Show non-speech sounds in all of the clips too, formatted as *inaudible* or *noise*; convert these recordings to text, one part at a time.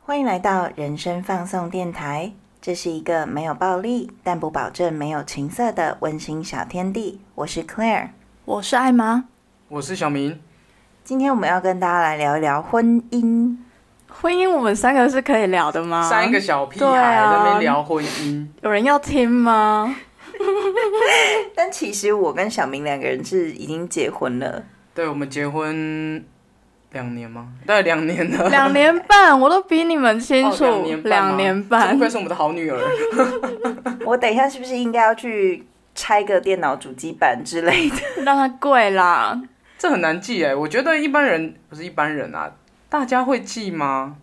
欢迎来到人生放送电台，这是一个没有暴力，但不保证没有情色的温馨小天地。我是 Claire，我是艾玛。我是小明，今天我们要跟大家来聊一聊婚姻。婚姻，我们三个是可以聊的吗？三个小屁孩在那边聊婚姻，有人要听吗？*laughs* 但其实我跟小明两个人是已经结婚了。对我们结婚两年吗？对，两年了，两年半，我都比你们清楚。哦两年半吗两年不半愧是我们的好女儿。*laughs* 我等一下是不是应该要去拆个电脑主机板之类的？让它贵啦。这很难记哎，我觉得一般人不是一般人啊，大家会记吗？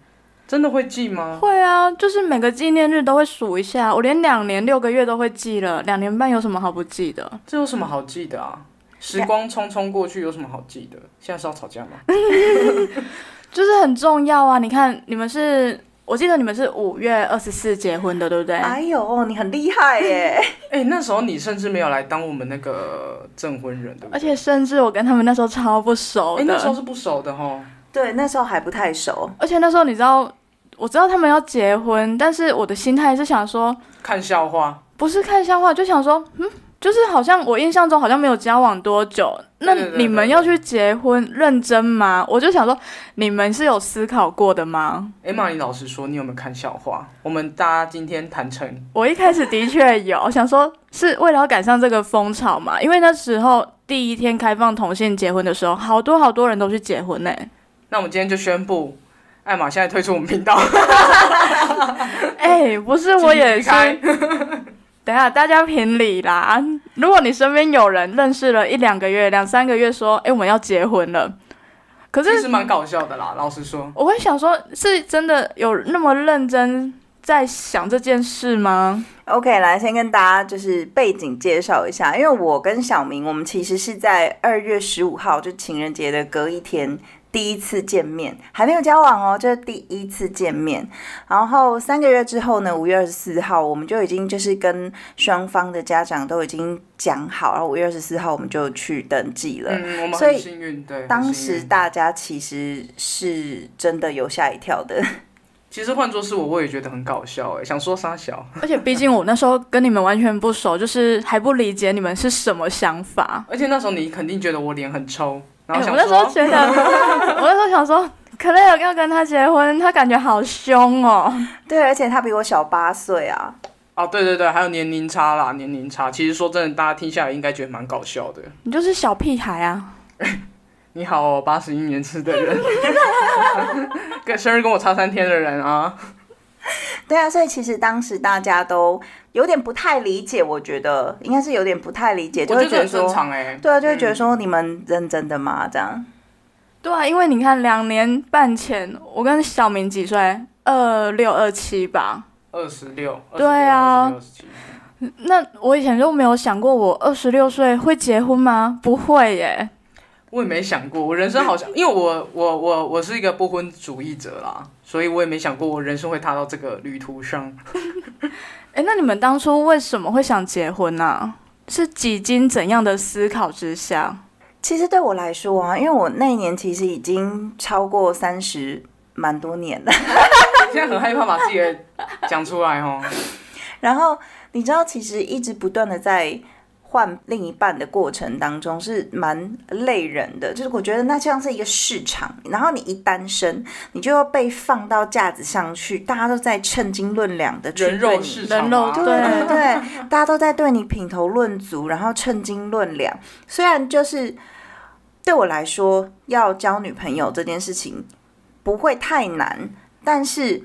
真的会记吗？会啊，就是每个纪念日都会数一下。我连两年六个月都会记了，两年半有什么好不记的？这有什么好记的啊？时光匆匆过去，有什么好记的？现在是要吵架吗？*laughs* 就是很重要啊！你看，你们是，我记得你们是五月二十四结婚的，对不对？哎呦，你很厉害耶！*laughs* 哎、那时候你甚至没有来当我们那个证婚人，对不对？而且甚至我跟他们那时候超不熟哎、的。那时候是不熟的哈。对，那时候还不太熟。而且那时候你知道，我知道他们要结婚，但是我的心态是想说，看笑话，不是看笑话，就想说，嗯，就是好像我印象中好像没有交往多久，那你们要去结婚，认真吗？我就想说，你们是有思考过的吗？哎玛，你老实说，你有没有看笑话？我们大家今天谈成，我一开始的确有想说，是为了要赶上这个风潮嘛，因为那时候第一天开放同性结婚的时候，好多好多人都去结婚呢、那我们今天就宣布，艾玛现在退出我们频道，*laughs* 哎、不是，我也是。等下，大家评理啦！如果你身边有人认识了一两个月、两三个月，说：“哎、我们要结婚了。”可是其实蛮搞笑的啦，老实说。我会想说，是真的有那么认真在想这件事吗？OK，来先跟大家就是背景介绍一下，因为我跟小明，我们其实是在二月十五号，就情人节的隔一天。第一次见面，还没有交往哦，这是第一次见面。然后三个月之后呢，五月二十四号，我们就已经就是跟双方的家长都已经讲好，然后五月二十四号我们就去登记了。嗯，我们所以很幸运，对。当时大家其实是真的有吓一跳的。其实换作是我，我也觉得很搞笑哎，想说傻小，而且毕竟我那时候跟你们完全不熟，就是还不理解你们是什么想法。而且那时候你肯定觉得我脸很臭，然哎后想我那时候说，觉得，*laughs* 我那时候想说，可乐要跟他结婚，他感觉好凶哦。对，而且他比我小八岁啊。哦，对对对，还有年龄差啦，年龄差。其实说真的，大家听下来应该觉得蛮搞笑的。你就是小屁孩啊！*laughs* 你好、哦，八十一年次的人，*laughs* 跟生日跟我差三天的人啊，*laughs* 对啊，所以其实当时大家都有点不太理解，我觉得应该是有点不太理解，就我觉得很会觉得说。对啊，就会觉得说你们认真的吗？这样，对啊，因为你看，两年半前我跟小明几岁？二六二七吧。二十六，对啊那我以前就没有想过，我二十六岁会结婚吗？不会耶。我也没想过，我人生好像，*laughs* 因为我我我我是一个不婚主义者啦，所以我也没想过我人生会踏到这个旅途上。*laughs* 哎，那你们当初为什么会想结婚呢、是几经怎样的思考之下？其实对我来说啊，因为我那一年其实已经超过三十蛮多年了，*laughs* 现在很害怕把自己的讲出来哦。然后你知道，其实一直不断的在。换另一半的过程当中是蛮累人的，就是我觉得那像是一个市场，然后你一单身，你就要被放到架子上去，大家都在称斤论两的去人对你肉市场啊，人肉对对 *laughs* 对，大家都在对你品头论足，然后称斤论两。虽然就是对我来说，要交女朋友这件事情不会太难，但是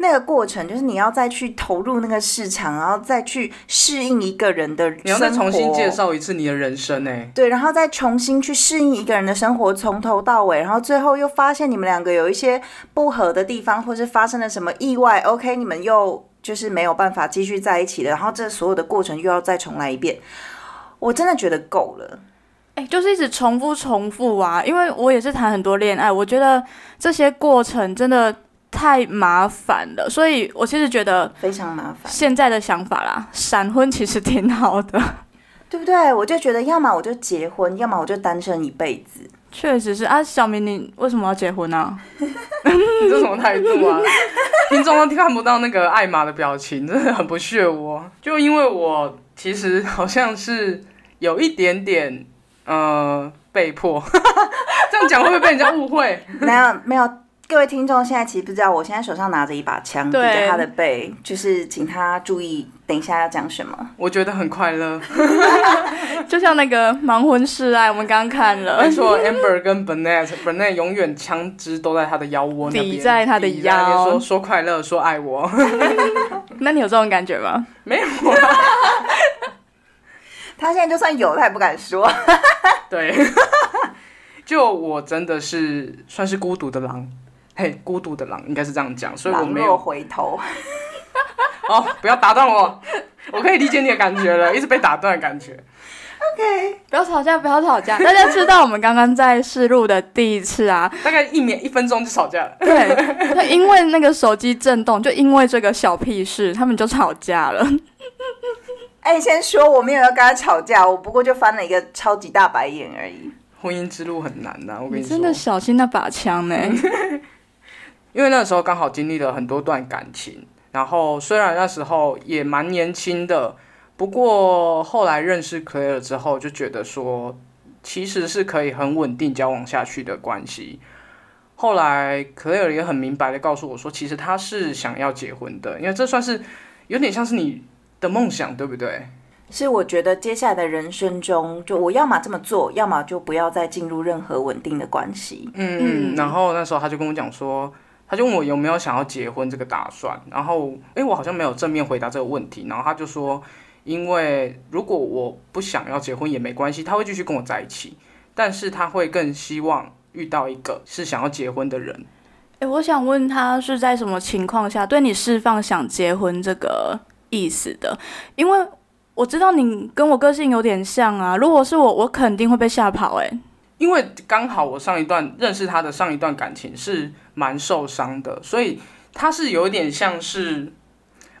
那个过程就是你要再去投入那个市场，然后再去适应一个人的生活，你要再重新介绍一次你的人生哎。对，然后再重新去适应一个人的生活，从头到尾，然后最后又发现你们两个有一些不合的地方，或是发生了什么意外，OK，你们又就是没有办法继续在一起了，然后这所有的过程又要再重来一遍，我真的觉得够了。哎，就是一直重复重复啊，因为我也是谈很多恋爱，我觉得这些过程真的太麻烦了，所以我其实觉得非常麻烦，现在的想法啦，闪婚其实挺好的。对不对？我就觉得，要么我就结婚，要么我就单身一辈子。确实是啊。小明，你为什么要结婚呢、*laughs* 你这什么态度啊？*laughs* 听众都看不到那个艾玛的表情，真的很不屑我。就因为我其实好像是有一点点呃被迫，*laughs* 这样讲会不会被人家误会？没有没有，各位听众现在其实不知道，我现在手上拿着一把枪抵对着他的背，就是请他注意，等一下要讲什么。我觉得很快乐。*laughs* 就像那个盲婚试爱，我们刚刚看了没，错，Amber 跟 Burnett，Burnett 永远枪支都在他的腰窝那边，抵在他的腰说说快乐，说爱我，*laughs* 那你有这种感觉吗？没有啦。*laughs* 他现在就算有，他也不敢说。对，就我真的是算是孤独的狼，嘿，孤独的狼应该是这样讲，所以我没有回头，*laughs* 哦，不要打断我，我可以理解你的感觉了，一直被打断的感觉。不要吵架，不要吵架。大家知道我们刚刚在试录的第一次啊，大概一秒一分钟就吵架了，对，他因为那个手机震动，就因为这个小屁事，他们就吵架了。哎、先说我没有要跟他吵架，我不过就翻了一个超级大白眼而已。*laughs* 婚姻之路很难呐、我跟你说，你真的小心那把枪呢、因为那时候刚好经历了很多段感情，然后虽然那时候也蛮年轻的，不过后来认识 Claire 之后，就觉得说其实是可以很稳定交往下去的关系。后来 Claire 也很明白的告诉我说，其实他是想要结婚的，因为这算是有点像是你的梦想，对不对？是我觉得接下来的人生中，就我要么这么做，要么就不要再进入任何稳定的关系。嗯，嗯然后那时候他就跟我讲说，他就问我有没有想要结婚这个打算，然后诶，我好像没有正面回答这个问题，然后他就说，因为如果我不想要结婚也没关系，他会继续跟我在一起，但是他会更希望遇到一个是想要结婚的人。哎、我想问他是在什么情况下对你释放想结婚这个意思的？因为我知道你跟我个性有点像啊。如果是我，我肯定会被吓跑、哎，因为刚好我上一段认识他的上一段感情是蛮受伤的，所以他是有点像是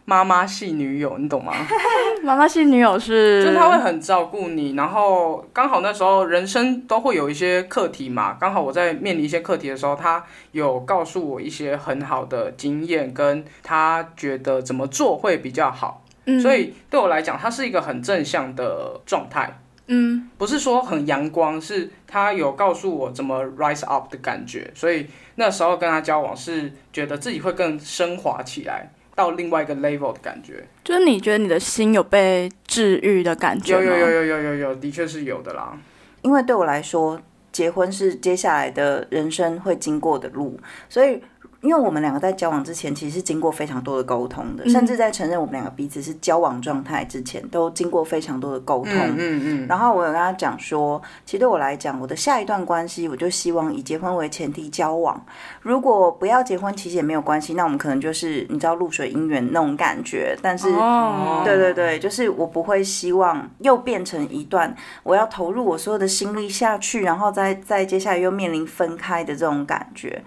妈妈系女友，你懂吗？*laughs* 妈妈系女友是，就是他会很照顾你，然后刚好那时候人生都会有一些课题嘛，刚好我在面临一些课题的时候，他有告诉我一些很好的经验，跟他觉得怎么做会比较好，嗯所以对我来讲，他是一个很正向的状态。嗯，不是说很阳光，是他有告诉我怎么 rise up 的感觉，所以那时候跟他交往是觉得自己会更升华起来，到另外一个 level 的感觉。就是你觉得你的心有被治愈的感觉吗？有有有有有有有，的确是有的啦。因为对我来说，结婚是接下来的人生会经过的路，所以。因为我们两个在交往之前，其实是经过非常多的沟通的，嗯甚至在承认我们两个彼此是交往状态之前，都经过非常多的沟通。嗯嗯嗯，然后我有跟他讲说，其实对我来讲，我的下一段关系，我就希望以结婚为前提交往。如果不要结婚，其实也没有关系，那我们可能就是你知道露水姻缘那种感觉。但是，哦，对对对，就是我不会希望又变成一段我要投入我所有的心力下去，然后再再接下来又面临分开的这种感觉。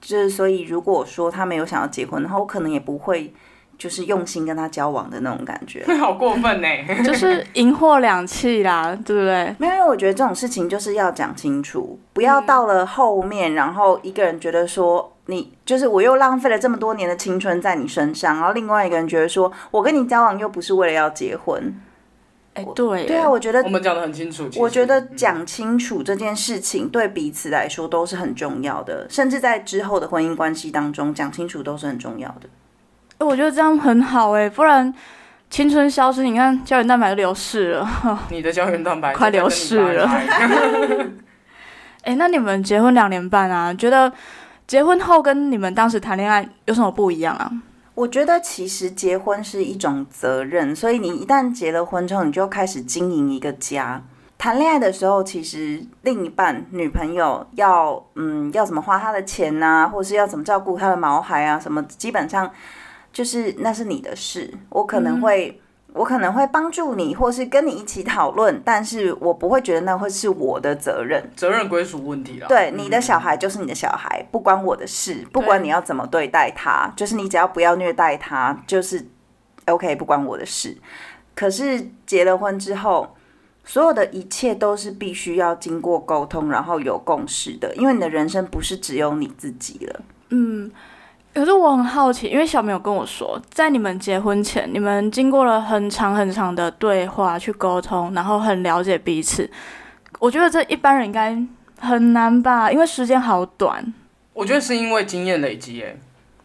就是所以，如果说他没有想要结婚的话，我可能也不会就是用心跟他交往的那种感觉。*laughs* 好过分呢。*laughs* 就是银货两气啦，对不对？没有，因为我觉得这种事情就是要讲清楚，不要到了后面，然后一个人觉得说你就是我又浪费了这么多年的青春在你身上，然后另外一个人觉得说我跟你交往又不是为了要结婚。哎、对，对啊，，我觉得我们讲的很清楚。我觉得讲清楚这件事情对彼此来说都是很重要的，甚至在之后的婚姻关系当中讲清楚都是很重要的。哎我觉得这样很好哎、不然青春消失，你看胶原蛋白都流失了。*laughs* 你的胶原蛋白快流逝了 *laughs* 哎、那你们结婚两年半啊，觉得结婚后跟你们当时谈恋爱有什么不一样啊？我觉得其实结婚是一种责任，所以你一旦结了婚之后，你就开始经营一个家。谈恋爱的时候，其实另一半女朋友要嗯要怎么花她的钱呐、或是要怎么照顾她的毛孩啊，什么基本上就是那是你的事。我可能会、我可能会帮助你，或是跟你一起讨论，但是我不会觉得那会是我的责任。责任归属问题啦。对，嗯你的小孩就是你的小孩，不关我的事，不管你要怎么对待他，就是你只要不要虐待他，就是 OK，不关我的事。可是结了婚之后，所有的一切都是必须要经过沟通，然后有共识的，因为你的人生不是只有你自己了。嗯，可是我很好奇，因为小明有跟我说，在你们结婚前，你们经过了很长很长的对话去沟通，然后很了解彼此。我觉得这一般人应该很难吧，因为时间好短。我觉得是因为经验累积，哎，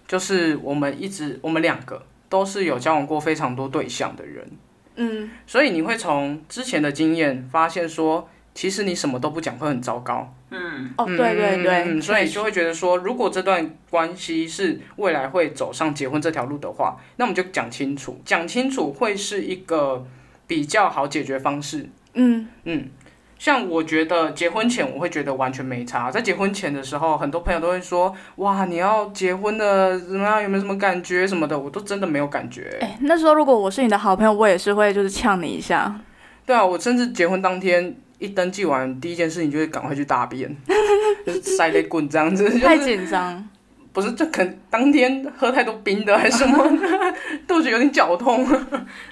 就是我们一直我们两个都是有交往过非常多对象的人。嗯，所以你会从之前的经验发现说，其实你什么都不讲会很糟糕。嗯，哦，对对对，嗯，所以就会觉得说，如果这段关系是未来会走上结婚这条路的话，那我们就讲清楚，讲清楚会是一个比较好解决方式。嗯嗯。像我觉得结婚前我会觉得完全没差，在结婚前的时候，很多朋友都会说，哇，你要结婚了，怎么样？有没有什么感觉什么的？我都真的没有感觉。哎，那时候如果我是你的好朋友，我也是会就是呛你一下。对啊，我甚至结婚当天一登记完，第一件事情就是赶快去大便，*laughs* 就是塞雷棍这样子。太紧张？不是，就可能当天喝太多冰的还是什么，*laughs* 肚子有点绞痛。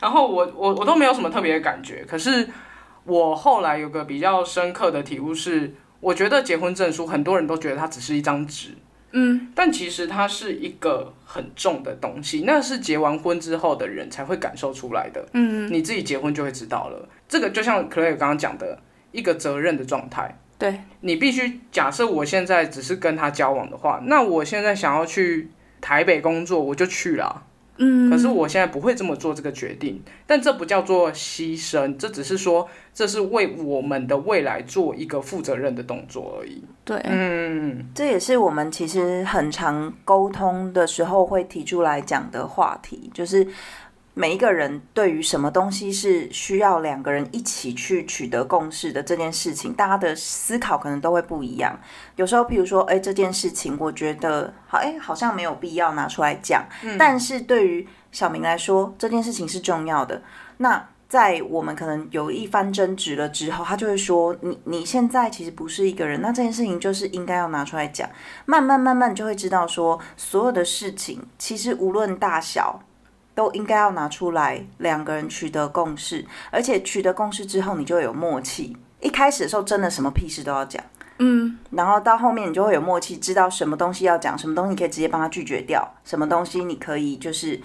然后我我我都没有什么特别的感觉，可是。我后来有个比较深刻的体悟是，我觉得结婚证书很多人都觉得它只是一张纸，嗯，但其实它是一个很重的东西，那是结完婚之后的人才会感受出来的，嗯，你自己结婚就会知道了。这个就像 Clare 刚刚讲的一个责任的状态，对你必须假设我现在只是跟他交往的话，那我现在想要去台北工作，我就去了。嗯，可是我现在不会这么做这个决定，但这不叫做牺牲，这只是说这是为我们的未来做一个负责任的动作而已。对，嗯，这也是我们其实很常沟通的时候会提出来讲的话题，就是。每一个人对于什么东西是需要两个人一起去取得共识的这件事情，大家的思考可能都会不一样。有时候，譬如说，哎，这件事情我觉得好，哎，好像没有必要拿出来讲。但是对于小明来说，这件事情是重要的。那在我们可能有一番争执了之后，他就会说：“你你现在其实不是一个人，那这件事情就是应该要拿出来讲。慢慢慢慢就会知道说，所有的事情其实无论大小。”都应该要拿出来，两个人取得共识，而且取得共识之后，你就有默契。一开始的时候，真的什么屁事都要讲，嗯，然后到后面你就会有默契，知道什么东西要讲，什么东西可以直接帮他拒绝掉，什么东西你可以就是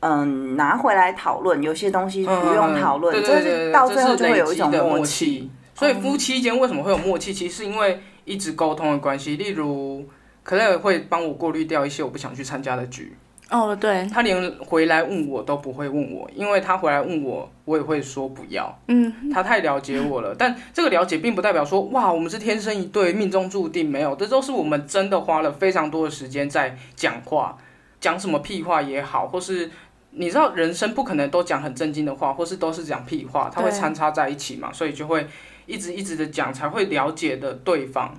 嗯拿回来讨论，有些东西不用讨论，这是到最后就会有一种默契。所以夫妻间为什么会有默契？其实是因为一直沟通的关系。例如，可能会帮我过滤掉一些我不想去参加的局。哦，对，他连回来问我都不会问我，因为他回来问我，我也会说不要。嗯，他太了解我了，但这个了解并不代表说哇，我们是天生一对，命中注定没有，这都是我们真的花了非常多的时间在讲话，讲什么屁话也好，或是你知道人生不可能都讲很正经的话，或是都是讲屁话，他会参插在一起嘛，所以就会一直一直的讲，才会了解的对方。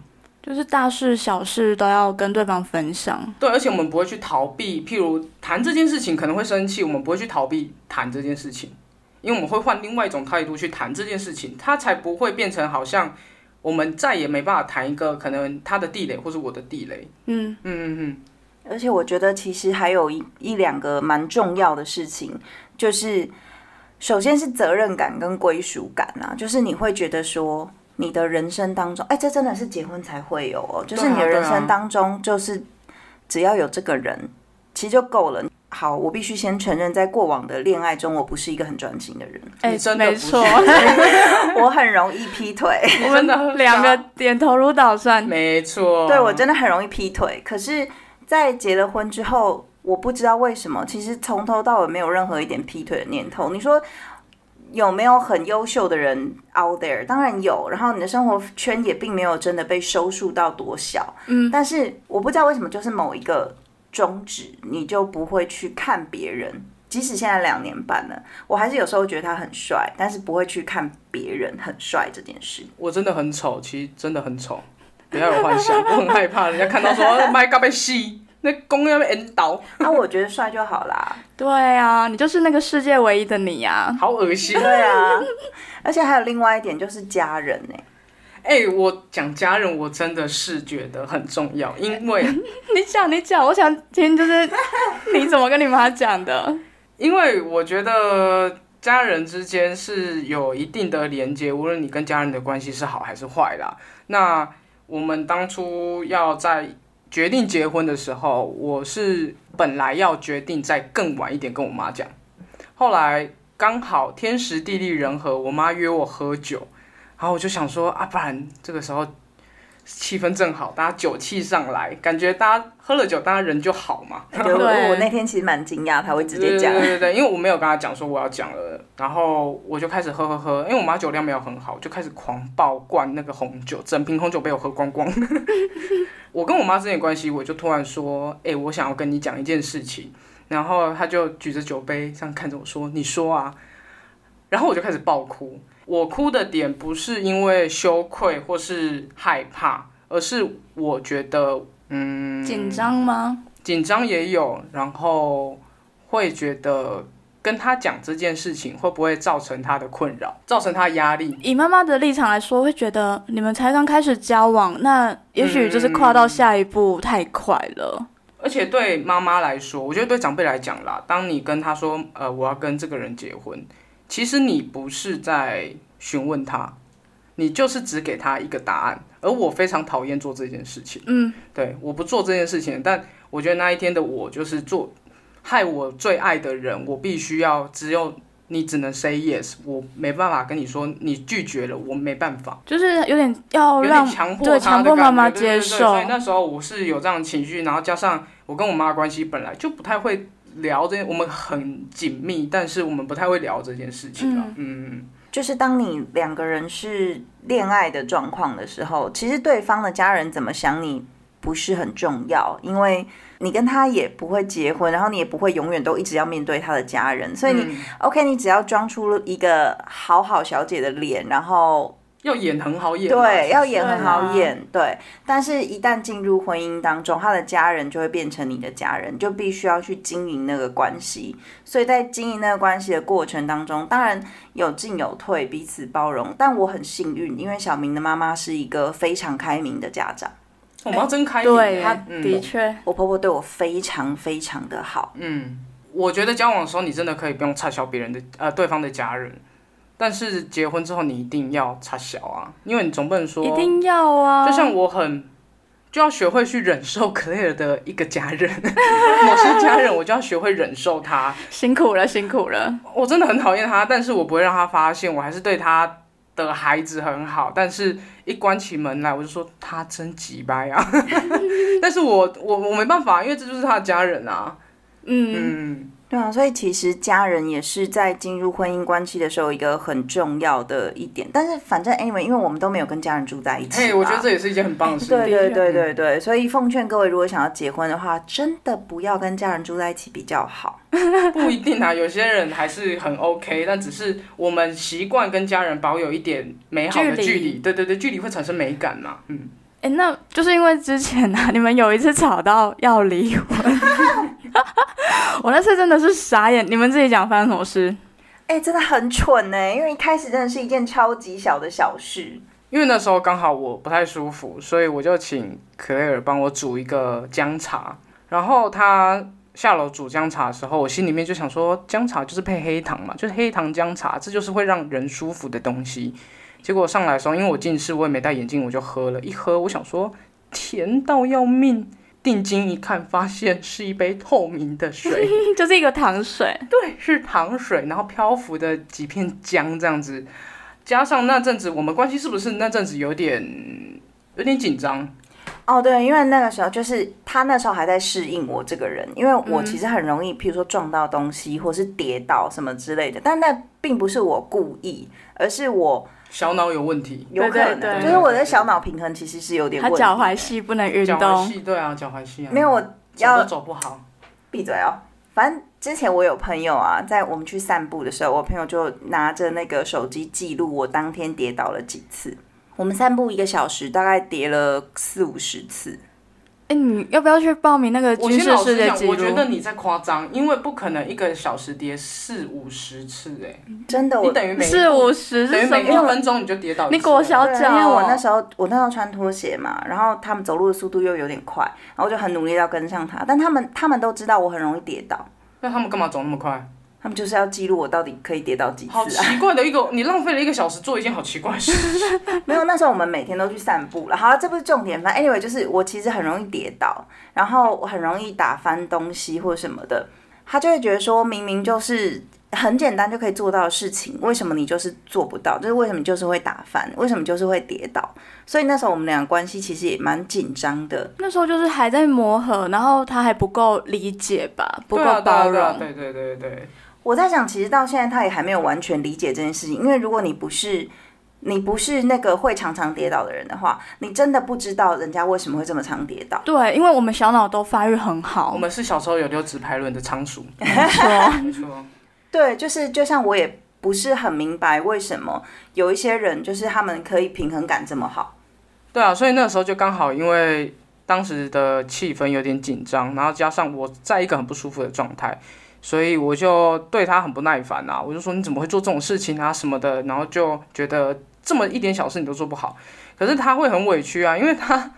就是大事小事都要跟对方分享。对，而且我们不会去逃避，譬如谈这件事情可能会生气，我们不会去逃避谈这件事情，因为我们会换另外一种态度去谈这件事情，它才不会变成好像我们再也没办法谈一个可能他的地雷或是我的地雷。嗯嗯嗯嗯。而且我觉得其实还有一一两个蛮重要的事情，就是首先是责任感跟归属感啊，就是你会觉得说。你的人生当中，哎，这真的是结婚才会有哦。就是你的人生当中，就是只要有这个人，其实就够了。好，我必须先承认，在过往的恋爱中，我不是一个很专情的人。哎，真的没错，*laughs* 我很容易劈腿。我们的两个点头如捣蒜。没错，对我真的很容易劈腿。可是，在结了婚之后，我不知道为什么，其实从头到尾没有任何一点劈腿的念头。你说？有没有很优秀的人 out there？当然有，然后你的生活圈也并没有真的被收束到多小。嗯，但是我不知道为什么，就是某一个终止，你就不会去看别人。即使现在两年半了，我还是有时候觉得他很帅，但是不会去看别人很帅这件事。我真的很丑，其实真的很丑，不要有幻想，我很害怕人家看到说 My God，被戏。那公要被引导，那我觉得帅就好啦。*laughs* 对啊，你就是那个世界唯一的你呀。好恶心。对啊，而且还有另外一点就是家人呢。哎，我讲家人，我真的是觉得很重要，因为 *laughs* 你讲你讲，我想听就是 *laughs* 你怎么跟你妈讲的？因为我觉得家人之间是有一定的连接，无论你跟家人的关系是好还是坏啦。那我们当初要在决定结婚的时候，我是本来要决定再更晚一点跟我妈讲，后来刚好天时地利人和，我妈约我喝酒，然后我就想说啊，不然这个时候气氛正好，大家酒气上来，感觉大家喝了酒，大家人就好嘛。对，我那天其实蛮惊讶，他会直接讲对。对对对，因为我没有跟他讲说我要讲了，然后我就开始喝喝喝，因为我妈酒量没有很好，就开始狂爆灌那个红酒，整瓶红酒被我喝光光。我跟我妈之间的关系，我就突然说，哎、我想要跟你讲一件事情，然后她就举着酒杯这样看着我说，你说啊，然后我就开始爆哭。我哭的点不是因为羞愧或是害怕，而是我觉得，嗯，紧张吗？紧张也有，然后会觉得跟他讲这件事情会不会造成他的困扰，造成他压力。以妈妈的立场来说，会觉得你们才刚开始交往，那也许就是跨到下一步太快了。而且对妈妈来说，我觉得对长辈来讲啦，当你跟他说，呃，我要跟这个人结婚，其实你不是在询问他，你就是只给他一个答案。而我非常讨厌做这件事情。嗯，对，我不做这件事情，但我觉得那一天的我就是做害我最爱的人，我必须要只有你只能 say yes，我没办法跟你说你拒绝了，我没办法，就是有点要让强迫对强迫妈妈觉对对对接受所以那时候我是有这样的情绪，然后加上我跟我妈的关系本来就不太会聊这，我们很紧密，但是我们不太会聊这件事情了，嗯。就是当你两个人是恋爱的状况的时候，其实对方的家人怎么想你不是很重要，因为你跟他也不会结婚，然后你也不会永远都一直要面对他的家人，所以你、嗯。OK，你只要装出一个好好小姐的脸，然后要演很好演，对，要演很好啊演，对。但是，一旦进入婚姻当中，他的家人就会变成你的家人，就必须要去经营那个关系。所以在经营那个关系的过程当中，当然有进有退，彼此包容。但我很幸运，因为小明的妈妈是一个非常开明的家长，我们要真开明对，他嗯的确，我婆婆对我非常非常的好。嗯，我觉得交往的时候，你真的可以不用插销别人的呃对方的家人，但是结婚之后你一定要插小啊，因为你总不能说，一定要啊。就像我很就要学会去忍受 Claire 的一个家人，*laughs* 某些家人我就要学会忍受他，辛苦了，辛苦了。我真的很讨厌他，但是我不会让他发现，我还是对他的孩子很好，但是一关起门来我就说他真急掰啊，*laughs* 但是我我我没办法，因为这就是他的家人啊，嗯，嗯。对啊，所以其实家人也是在进入婚姻关系的时候一个很重要的一点。但是反正 anyway，因为我们都没有跟家人住在一起嘿，嘛，我觉得这也是一件很棒的事情。对对对对对，所以奉劝各位，如果想要结婚的话，真的不要跟家人住在一起比较好。*laughs* 不一定啊，有些人还是很 OK，但只是我们习惯跟家人保有一点美好的距离距离。对对对，距离会产生美感嘛。嗯，哎、那就是因为之前啊，你们有一次吵到要离婚，*laughs* 我那次真的是傻眼。你们自己讲发生什么事？哎、真的很蠢呢，因为一开始真的是一件超级小的小事。因为那时候刚好我不太舒服，所以我就请可雷尔帮我煮一个姜茶。然后他下楼煮姜茶的时候，我心里面就想说，姜茶就是配黑糖嘛，就是黑糖姜茶，这就是会让人舒服的东西。结果上来的时候，因为我近视，我也没戴眼镜，我就喝了一喝，我想说甜到要命。定睛一看，发现是一杯透明的水，*laughs* 就是一个糖水，对，是糖水，然后漂浮的几片姜这样子，加上那阵子我们关系是不是那阵子有点有点紧张？哦，对，因为那个时候就是他那时候还在适应我这个人，因为我其实很容易，譬如说撞到东西或是跌倒什么之类的，但那并不是我故意，而是我小脑有问题，有可能，对对对就是我的小脑平衡其实是有点他问题。脚踝细不能运脚踝动。细，对啊，脚踝细啊，没有，我走要都走不好。闭嘴哦。反正之前我有朋友啊，在我们去散步的时候，我朋友就拿着那个手机记录我当天跌倒了几次。我们散步一个小时，大概跌了四五十次。哎、你要不要去报名那个我军事世界纪我觉得？你在夸张，因为不可能一个小时跌四五十次哎、真的，你我等于每四五十等于每？一分钟你就跌倒。你裹小对，脚因为我哦那时候我那时候穿拖鞋嘛，然后他们走路的速度又有点快，然后我就很努力要跟上他，但他们他们都知道我很容易跌倒，那他们干嘛走那么快？他们就是要记录我到底可以跌到几好次啊。奇怪的一个，你浪费了一个小时做一件好奇怪的事。*laughs* 没有，那时候我们每天都去散步了。好了，这不是重点，反正 anyway 就是我其实很容易跌倒，然后我很容易打翻东西或什么的。他就会觉得说，明明就是很简单就可以做到的事情，为什么你就是做不到？就是为什么你就是会打翻？为什么就是会跌倒？所以那时候我们俩关系其实也蛮紧张的。那时候就是还在磨合，然后他还不够理解吧，不够包对啊容。对对对对对，我在想，其实到现在他也还没有完全理解这件事情，因为如果你不是你不是那个会常常跌倒的人的话，你真的不知道人家为什么会这么常跌倒。对，因为我们小脑都发育很好我，们是小时候有溜直排轮的仓鼠，没错。*laughs* 没错。*laughs* 对，就是就像我也不是很明白为什么有一些人就是他们可以平衡感这么好。对啊，所以那时候就刚好因为当时的气氛有点紧张，然后加上我在一个很不舒服的状态，所以我就对他很不耐烦啊，我就说你怎么会做这种事情啊什么的，然后就觉得这么一点小事你都做不好，可是他会很委屈啊，因为他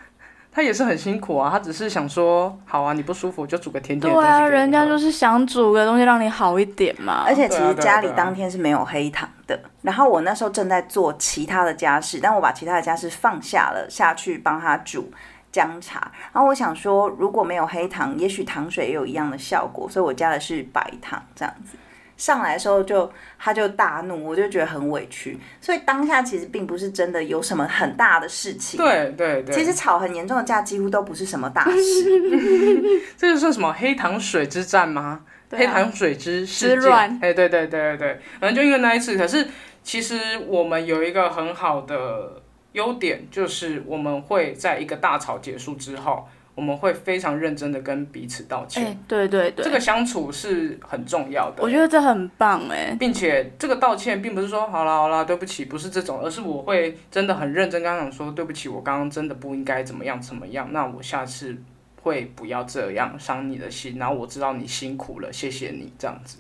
他也是很辛苦啊，他只是想说好啊，你不舒服我就煮个甜对点的东西给啊，人家就是想煮个东西让你好一点嘛。而且其实家里当天是没有黑糖的，然后我那时候正在做其他的家事，但我把其他的家事放下了，下去帮他煮姜茶。然后我想说，如果没有黑糖，也许糖水也有一样的效果，所以我加的是白糖这样子。上来的时候就他就大怒，我就觉得很委屈。所以当下其实并不是真的有什么很大的事情。对对对，其实吵很严重的架几乎都不是什么大事。*laughs* 这个算什么黑糖水之战吗？啊黑糖水之事件之乱哎，对对对对对，反正就因为那一次，可是其实我们有一个很好的优点，就是我们会在一个大吵结束之后，我们会非常认真的跟彼此道哎、歉。对对对，这个相处是很重要的。我觉得这很棒哎。并且这个道歉并不是说好啦好啦对不起，不是这种，而是我会真的很认真跟他说对不起，我刚刚真的不应该怎么样怎么样，那我下次会不要这样伤你的心，然后我知道你辛苦了，谢谢你这样子。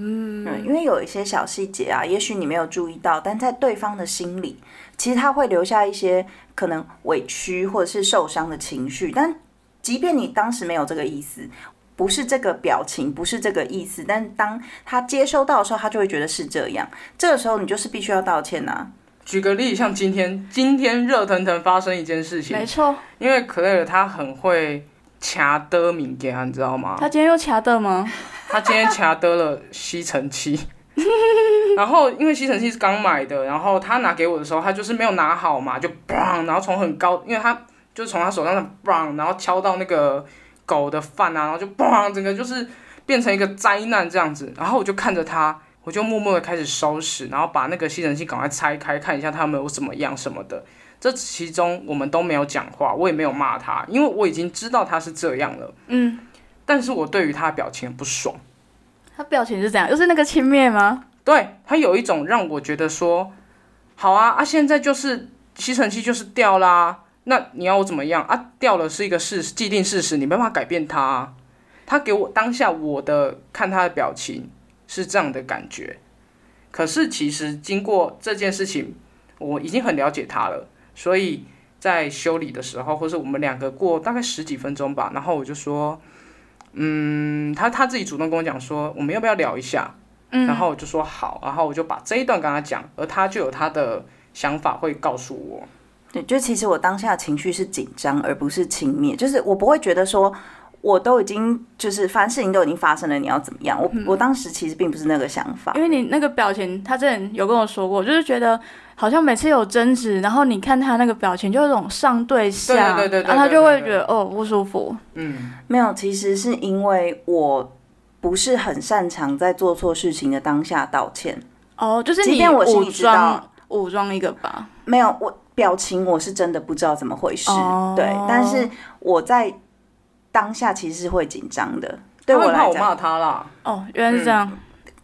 嗯，因为有一些小细节啊，也许你没有注意到，但在对方的心里，其实他会留下一些可能委屈或者是受伤的情绪。但即便你当时没有这个意思，不是这个表情，不是这个意思，但当他接收到的时候，他就会觉得是这样。这个时候你就是必须要道歉啊。举个例，像今天今天热腾腾发生一件事情没，错，因为可乐他很会掐的物件，你知道吗？他今天又卡的吗？他今天掐得了吸尘器，*laughs* 然后因为吸尘器是刚买的，然后他拿给我的时候，他就是没有拿好嘛，就砰，然后从很高，因为他就是从他手上的砰，然后敲到那个狗的饭啊，然后就砰，整个就是变成一个灾难这样子。然后我就看着他，我就默默的开始收拾，然后把那个吸尘器赶快拆开，看一下它有没有怎么样什么的。这其中我们都没有讲话，我也没有骂他，因为我已经知道他是这样了。嗯，但是我对于他的表情很不爽。他表情是怎样？又是那个轻蔑吗？对他有一种让我觉得说，好啊啊，现在就是吸尘器就是掉啦，那你要我怎么样啊？掉了是一个事既定事实，你没办法改变它、啊。他给我当下我的看他的表情是这样的感觉，可是其实经过这件事情，我已经很了解他了，所以在修理的时候，或是我们两个过大概十几分钟吧，然后我就说，嗯，他他自己主动跟我讲说，我们要不要聊一下？嗯，然后我就说好，然后我就把这一段跟他讲，而他就有他的想法会告诉我。对，就其实我当下情绪是紧张，而不是轻蔑，就是我不会觉得说。我都已经就是，反正事情都已经发生了，你要怎么样？我我当时其实并不是那个想法因，为你那个表情，他之前有跟我说过，就是觉得好像每次有争执，然后你看他那个表情，就有种上对下，对对对对然后他就会对对觉得哦不舒服。嗯，没有，其实是因为我不是很擅长在做错事情的当下道歉。哦，就是你即便我心武里知道装武装一个吧。没有，我表情我是真的不知道怎么回事，哦对，但是我在当下其实是会紧张的。对他会怕来讲，我骂他啦。哦，原来是这样。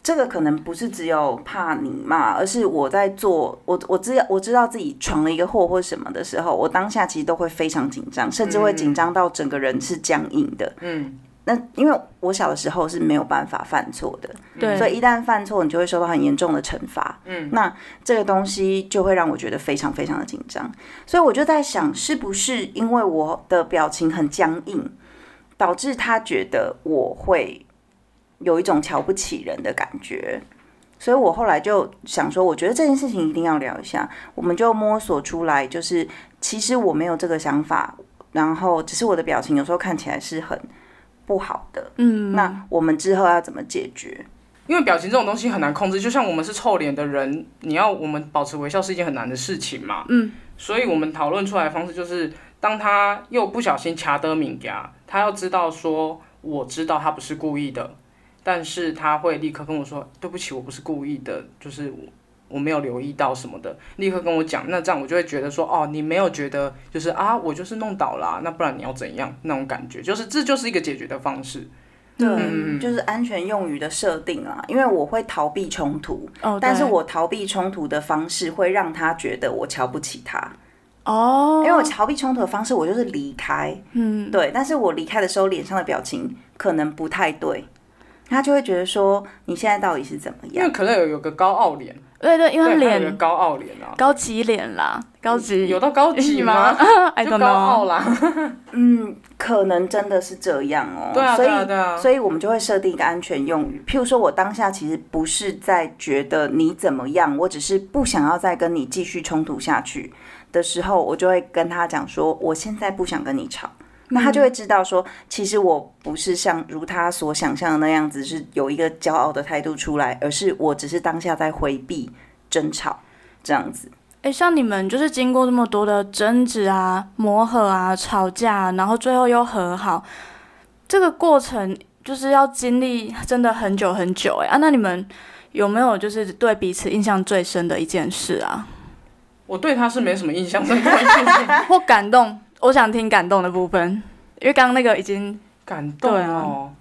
这个可能不是只有怕你骂，而是我在做我我知道我知道自己闯了一个祸或什么的时候，我当下其实都会非常紧张，甚至会紧张到整个人是僵硬的。嗯，那因为我小的时候是没有办法犯错的，对，所以一旦犯错，你就会受到很严重的惩罚。嗯，那这个东西就会让我觉得非常非常的紧张。所以我就在想，是不是因为我的表情很僵硬，导致他觉得我会有一种瞧不起人的感觉。所以我后来就想说，我觉得这件事情一定要聊一下，我们就摸索出来，就是其实我没有这个想法，然后只是我的表情有时候看起来是很不好的。嗯，那我们之后要怎么解决？因为表情这种东西很难控制，就像我们是臭脸的人，你要我们保持微笑是一件很难的事情嘛。嗯，所以我们讨论出来的方式就是，当他又不小心卡得敏感，他要知道说，我知道他不是故意的，但是他会立刻跟我说，对不起，我不是故意的，就是我我没有留意到什么的，立刻跟我讲。那这样我就会觉得说，哦，你没有觉得就是啊，我就是弄倒了、那不然你要怎样？那种感觉，就是这就是一个解决的方式。对，嗯就是安全用语的设定啊，因为我会逃避冲突，哦，但是我逃避冲突的方式会让他觉得我瞧不起他，哦，因为我逃避冲突的方式我就是离开，嗯，对，但是我离开的时候脸上的表情可能不太对，他就会觉得说你现在到底是怎么样？因为可乐有有个高傲脸，对对，因为对，他有个脸高傲脸啊，高级脸啦，高级有到高级吗？？*laughs* I 就 don't 高傲 know。啦。*laughs* 嗯，可能真的是这样哦、对啊，所以对啊，对啊。所以我们就会设定一个安全用语，譬如说我当下其实不是在觉得你怎么样，我只是不想要再跟你继续冲突下去的时候，我就会跟他讲说，我现在不想跟你吵。那他就会知道说，其实我不是像如他所想象的那样子，是有一个骄傲的态度出来，而是我只是当下在回避争吵这样子。哎，像你们就是经过这么多的争执啊、磨合啊、吵架，然后最后又和好，这个过程就是要经历真的很久很久哎啊！那你们有没有就是对彼此印象最深的一件事啊，我对他是没什么印象，*laughs* 或感动？我想听感动的部分，因为刚刚那个已经感动哦。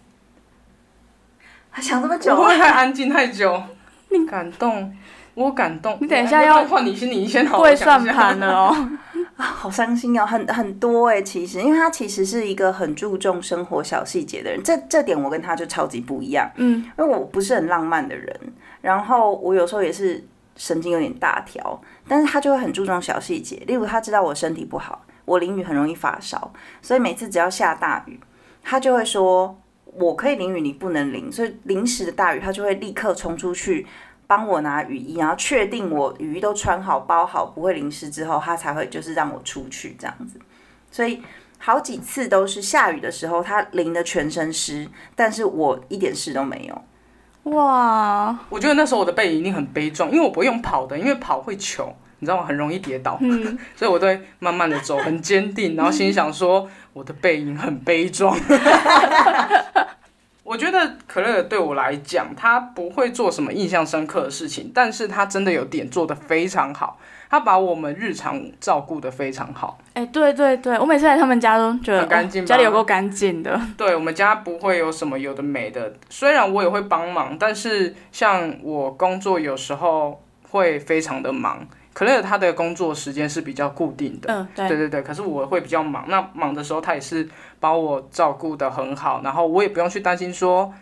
他想这么我会不久，会太安静太久？你感动，我感动。你等一下哎要换你先，你先好。跪我想一下算盘了哦。*laughs* 好伤心哦，很很多哎、其实，因为他其实是一个很注重生活小细节的人，这这点我跟他就超级不一样。嗯，因为我不是很浪漫的人，然后我有时候也是神经有点大条，但是他就会很注重小细节，例如他知道我身体不好，我淋雨很容易发烧，所以每次只要下大雨，他就会说我可以淋雨，你不能淋，所以临时的大雨，他就会立刻冲出去。帮我拿雨衣，然后确定我雨衣都穿好、包好，不会淋湿之后，他才会就是让我出去这样子。所以好几次都是下雨的时候，他淋的全身湿，但是我一点事都没有。哇，我觉得那时候我的背影一定很悲壮，因为我不会用跑的，因为跑会糗，你知道我？很容易跌倒，嗯，*laughs* 所以我都会慢慢的走，很坚定，然后心想说我的背影很悲壮。*laughs* 我觉得可乐对我来讲，他不会做什么印象深刻的事情，但是他真的有点做得非常好，他把我们日常照顾得非常好。哎，对对对，我每次来他们家都觉得很干净哦家里有够干净的。对我们家不会有什么有的没的，虽然我也会帮忙，但是像我工作有时候会非常的忙，可乐他的工作时间是比较固定的。嗯，对。对对对，可是我会比较忙，那忙的时候他也是把我照顾的很好，然后我也不用去担心说，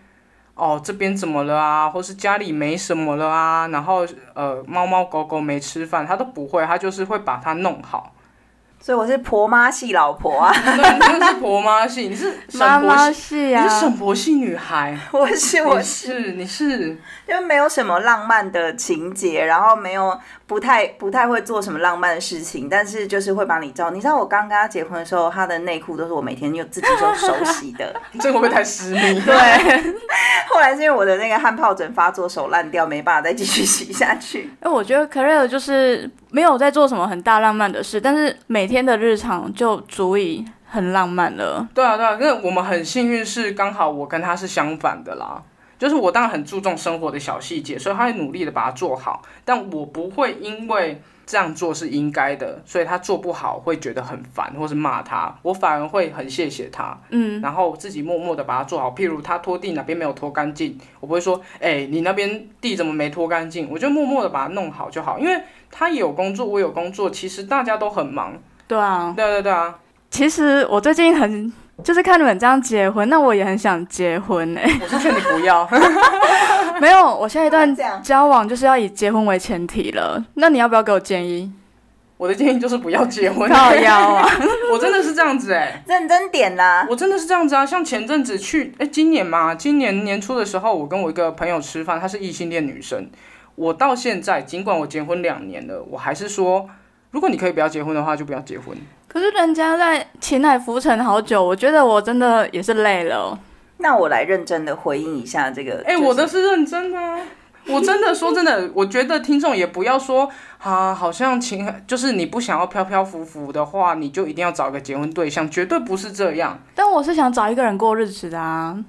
哦这边怎么了啊，或是家里没什么了啊，然后呃猫猫狗狗没吃饭，他都不会，他就是会把它弄好。所以我是婆妈系老婆啊，*laughs* 对，你真的是婆妈系，你是沈妈妈系啊，你是沈婆系女孩，我是我你是，是你是。因为没有什么浪漫的情节，然后没有不太不太会做什么浪漫的事情，但是就是会帮你照。你知道我刚跟他结婚的时候，他的内裤都是我每天就自己用手洗的。*laughs* 这个会不会太私密？*laughs* 对，后来是因为我的那个汗疱疹发作，手烂掉，没办法再继续洗下去。哎，我觉得 c a r e 就是没有在做什么很大浪漫的事，但是每天的日常就足以很浪漫了。对啊，对啊，因为我们很幸运是刚好我跟他是相反的啦。就是我当然很注重生活的小细节，所以他会努力的把它做好，但我不会因为这样做是应该的，所以他做不好会觉得很烦，或是骂他，我反而会很谢谢他，嗯，然后自己默默的把它做好。譬如他拖地哪边没有拖干净，我不会说，哎、你那边地怎么没拖干净？我就默默的把它弄好就好，因为他也有工作，我有工作，其实大家都很忙。对啊。对啊对啊对啊，其实我最近很就是看你们这样结婚，那我也很想结婚哎、我是劝你不要。*laughs* 没有，我下一段交往就是要以结婚为前提了。那你要不要给我建议？我的建议就是不要结婚。靠腰啊！*laughs* 我真的是这样子哎、认真点啦。我真的是这样子啊。像前阵子去，哎、今年嘛，今年年初的时候，我跟我一个朋友吃饭，她是异性恋女生。我到现在，尽管我结婚两年了，我还是说，如果你可以不要结婚的话，就不要结婚。可是人家在情海浮沉好久，我觉得我真的也是累了。那我来认真的回应一下这个。哎、就是我的是认真的啊。我真的说真的，我觉得听众也不要说啊，好像情就是你不想要飘飘浮浮的话，你就一定要找一个结婚对象，绝对不是这样。但我是想找一个人过日子的啊。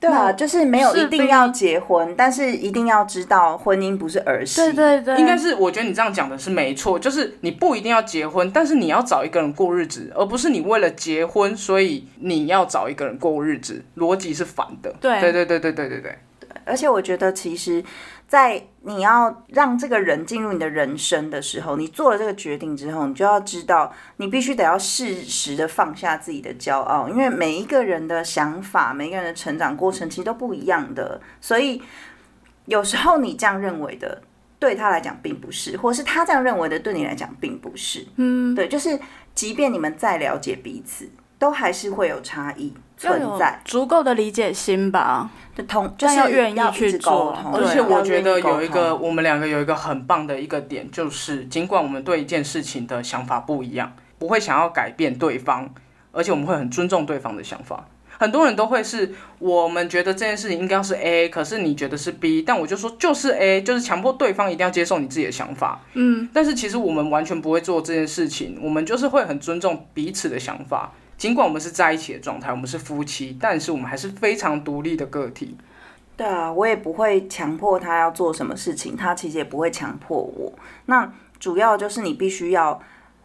对啊，就是没有一定要结婚，但是一定要知道婚姻不是儿戏。对对对，应该是，我觉得你这样讲的是没错，就是你不一定要结婚，但是你要找一个人过日子，而不是你为了结婚，所以你要找一个人过日子，逻辑是反的。对对对对对对对对，而且我觉得，其实，在你要让这个人进入你的人生的时候，你做了这个决定之后，你就要知道，你必须得要适时的放下自己的骄傲，因为每一个人的想法，每一个人的成长过程其实都不一样的，所以有时候你这样认为的。对他来讲并不是，或是他这样认为的，对你来讲并不是。嗯，对，就是即便你们再了解彼此，都还是会有差异存在。足够的理解心吧。就同，就是但要愿意去沟做通，而且我觉得有一个，我们两个有一个很棒的一个点，就是尽管我们对一件事情的想法不一样，不会想要改变对方，而且我们会很尊重对方的想法。很多人都会是我们觉得这件事情应该是 A，可是你觉得是 B，但我就说就是 A，就是强迫对方一定要接受你自己的想法。嗯，但是其实我们完全不会做这件事情，我们就是会很尊重彼此的想法。尽管我们是在一起的状态，我们是夫妻，但是我们还是非常独立的个体。对啊，我也不会强迫他要做什么事情，他其实也不会强迫我。那主要就是你必须要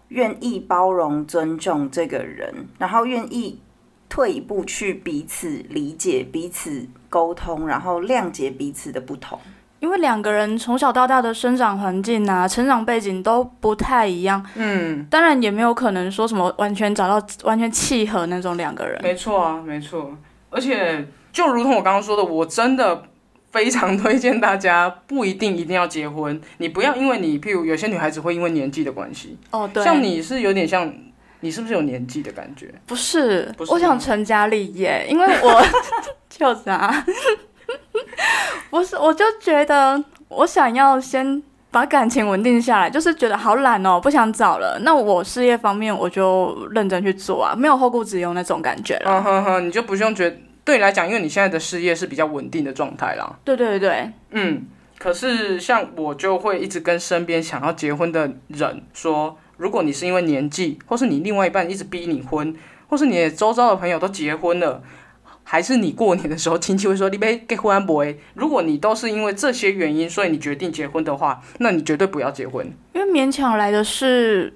愿意包容、尊重这个人，然后愿意退一步去彼此理解、彼此沟通，然后谅解彼此的不同。因为两个人从小到大的生长环境啊、成长背景都不太一样，嗯，当然也没有可能说什么完全找到完全契合那种两个人。没错啊，没错。而且就如同我刚刚说的，我真的非常推荐大家，不一定一定要结婚。你不要因为你，譬如有些女孩子会因为年纪的关系，哦，对，像你是有点像，你是不是有年纪的感觉？不是，不是我想成家立业，因为我 *laughs* 就是啊，*laughs* 不是，我就觉得我想要先把感情稳定下来，就是觉得好懒哦，不想找了。那我事业方面我就认真去做啊，没有后顾之忧那种感觉了。嗯哼哼，你就不用觉得对你来讲，因为你现在的事业是比较稳定的状态啦。对对对，嗯，可是像我就会一直跟身边想要结婚的人说，如果你是因为年纪，或是你另外一半一直逼你婚，或是你周遭的朋友都结婚了，还是你过年的时候亲戚会说你别结婚不会？如果你都是因为这些原因，所以你决定结婚的话，那你绝对不要结婚，因为勉强来的事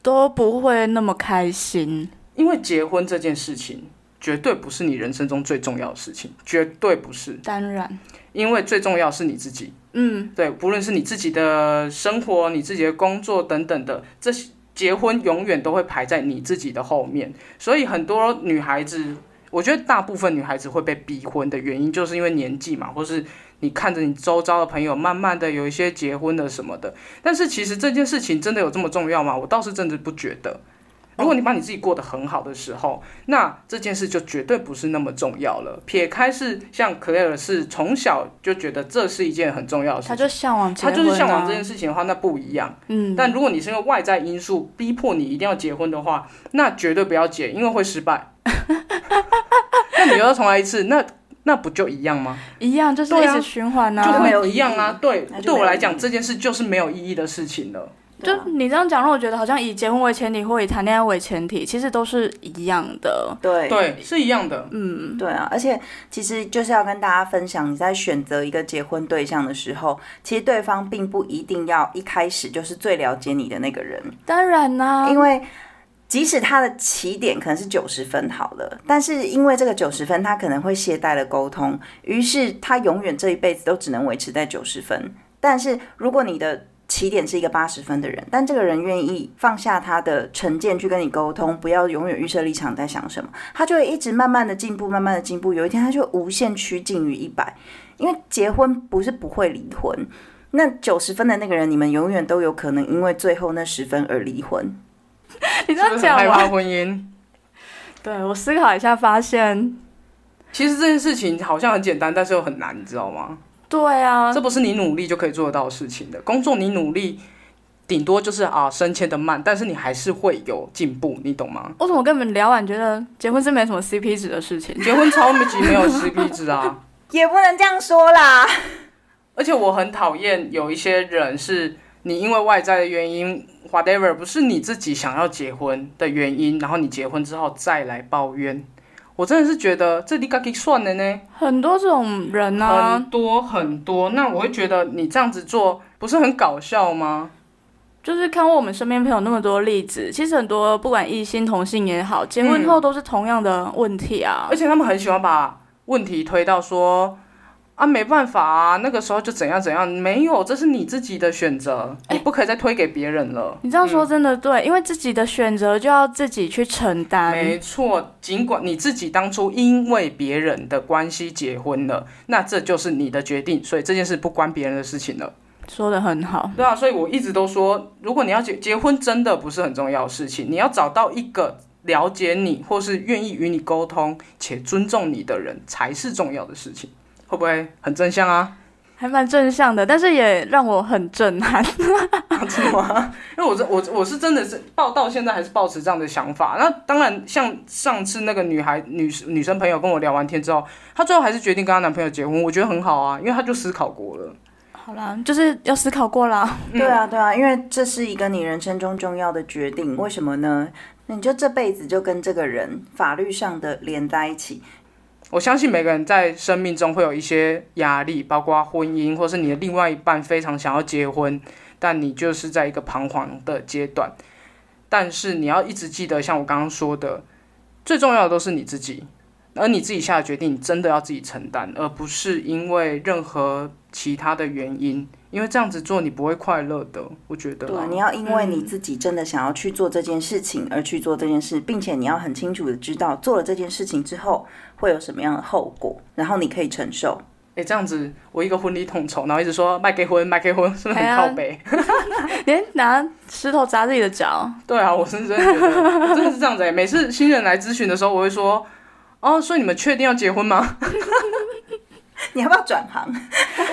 都不会那么开心。因为结婚这件事情绝对不是你人生中最重要的事情，绝对不是，当然，因为最重要是你自己。嗯，对，不论是你自己的生活、你自己的工作等等的，这些结婚永远都会排在你自己的后面。所以很多女孩子，我觉得大部分女孩子会被逼婚的原因，就是因为年纪嘛，或是你看着你周遭的朋友慢慢的有一些结婚的什么的。但是其实这件事情真的有这么重要吗？我倒是真的不觉得。如果你把你自己过得很好的时候，那这件事就绝对不是那么重要了。撇开是像克莱尔是从小就觉得这是一件很重要的事情，他就向往结他就是向往这件事情的话，那不一样。嗯，但如果你是因为外在因素逼迫你一定要结婚的话，那绝对不要结，因为会失败。那你又要重来一次，那那不就一样吗？一样就是一直循环啊，就没有会一样啊。对对我来讲这件事就是没有意义的事情了。就你这样讲，让我觉得好像以结婚为前提或以谈恋爱为前提，其实都是一样的。对对，是一样的。嗯，对啊，而且其实就是要跟大家分享，你在选择一个结婚对象的时候，其实对方并不一定要一开始就是最了解你的那个人，当然啦、因为即使他的起点可能是九十分好了，但是因为这个九十分，他可能会懈怠了沟通，于是他永远这一辈子都只能维持在九十分。但是如果你的起点是一个八十分的人，但这个人愿意放下他的成见去跟你沟通，不要永远预设立场在想什么，他就会一直慢慢的进步，慢慢的进步，有一天他就无限趋近于一百。因为结婚不是不会离婚，那九十分的那个人，你们永远都有可能因为最后那十分而离婚。*laughs* 你这是样讲害怕，婚姻？对我思考一下，发现其实这件事情好像很简单，但是又很难，你知道吗？对啊这，不是你努力就可以做得到的事情的。工作你努力，顶多就是啊升迁的慢，但是你还是会有进步，你懂吗？我怎么跟你们聊完，觉得结婚是没什么 CP 值的事情？结婚超级没有 CP 值啊！*laughs* 也不能这样说啦。而且我很讨厌有一些人是你因为外在的原因，whatever，不是你自己想要结婚的原因，然后你结婚之后再来抱怨。我真的是觉得这你该给算了呢，很多这种人啊很，多很多。那我会觉得你这样子做不是很搞笑吗？就是看过我们身边朋友那么多例子，其实很多不管异性同性也好，结婚后都是同样的问题啊而。且他们很喜欢把问题推到说啊，没办法啊，那个时候就怎样怎样，没有，这是你自己的选择，你不可以再推给别人了。你这样说真的对，因为自己的选择就要自己去承担。没错，尽管你自己当初因为别人的关系结婚了，那这就是你的决定，所以这件事不关别人的事情了。说的很好，对啊，所以我一直都说，如果你要结结婚，真的不是很重要的事情，你要找到一个了解你或是愿意与你沟通且尊重你的人，才是重要的事情。会不会很正向啊？还蛮正向的，但是也让我很震撼。*laughs* 真的吗？因为我这我我是真的是抱到现在还是抱持这样的想法。那当然，像上次那个女孩女女生朋友跟我聊完天之后，她最后还是决定跟她男朋友结婚，我觉得很好啊，因为她就思考过了。好啦，就是要思考过啦。嗯对啊，对啊，因为这是一个你人生中重要的决定。为什么呢？你就这辈子就跟这个人法律上的连在一起。我相信每个人在生命中会有一些压力，包括婚姻，或是你的另外一半非常想要结婚，但你就是在一个彷徨的阶段。但是你要一直记得，像我刚刚说的，最重要的都是你自己，而你自己下的决定，你真的要自己承担，而不是因为任何其他的原因，因为这样子做你不会快乐的。我觉得啊、对，你要因为你自己真的想要去做这件事情而去做这件事，并且你要很清楚的知道做了这件事情之后会有什么样的后果，然后你可以承受。诶，这样子我一个婚礼统筹，然后一直说卖给婚卖给婚，是不是很靠背？*laughs* 连拿石头砸自己的脚，对啊，我是真的觉得真的是这样子哎、每次新人来咨询的时候，我会说，哦，所以你们确定要结婚吗？*laughs* 你要不要转行？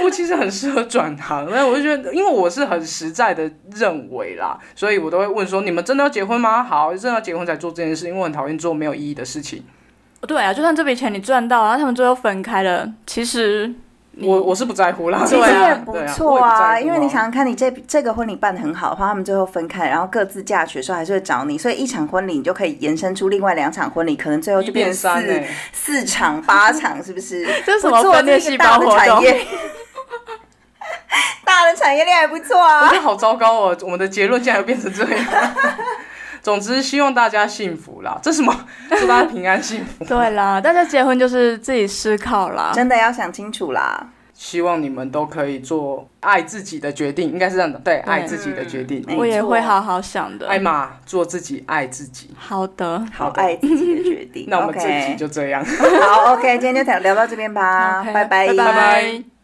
我其实很适合转行，但我就觉得，因为我是很实在的认为啦，所以我都会问说，你们真的要结婚吗？好，真的要结婚才做这件事，因为我很讨厌做没有意义的事情。对啊，就算这笔钱你赚到，然后他们最后分开了，其实我我是不在乎啦，其实对不错啊，因为你想想看，你这这个婚礼办的很好的话，他们最后分开，然后各自嫁娶的时候还是会找你，所以一场婚礼你就可以延伸出另外两场婚礼，可能最后就变就四四场八场，是不是？*laughs* 这是什么不错分裂细胞活动？这是大的产业 *laughs* 大的产业链还不错啊我啊觉。得好糟糕哦，我们的结论竟然会变成这样。*laughs* 总之，希望大家幸福啦。这什么？*laughs* 祝大家平安幸福。对啦，大家结婚就是自己思考啦。真的要想清楚啦。希望你们都可以做爱自己的决定，应该是这样的，对，爱自己的决定。没我也错会好好想的。艾玛，做自己，爱自己。好的，好爱自己的决定。*laughs* 那我们这集就这样。*laughs* 好，OK，今天就聊聊到这边吧拜，拜拜拜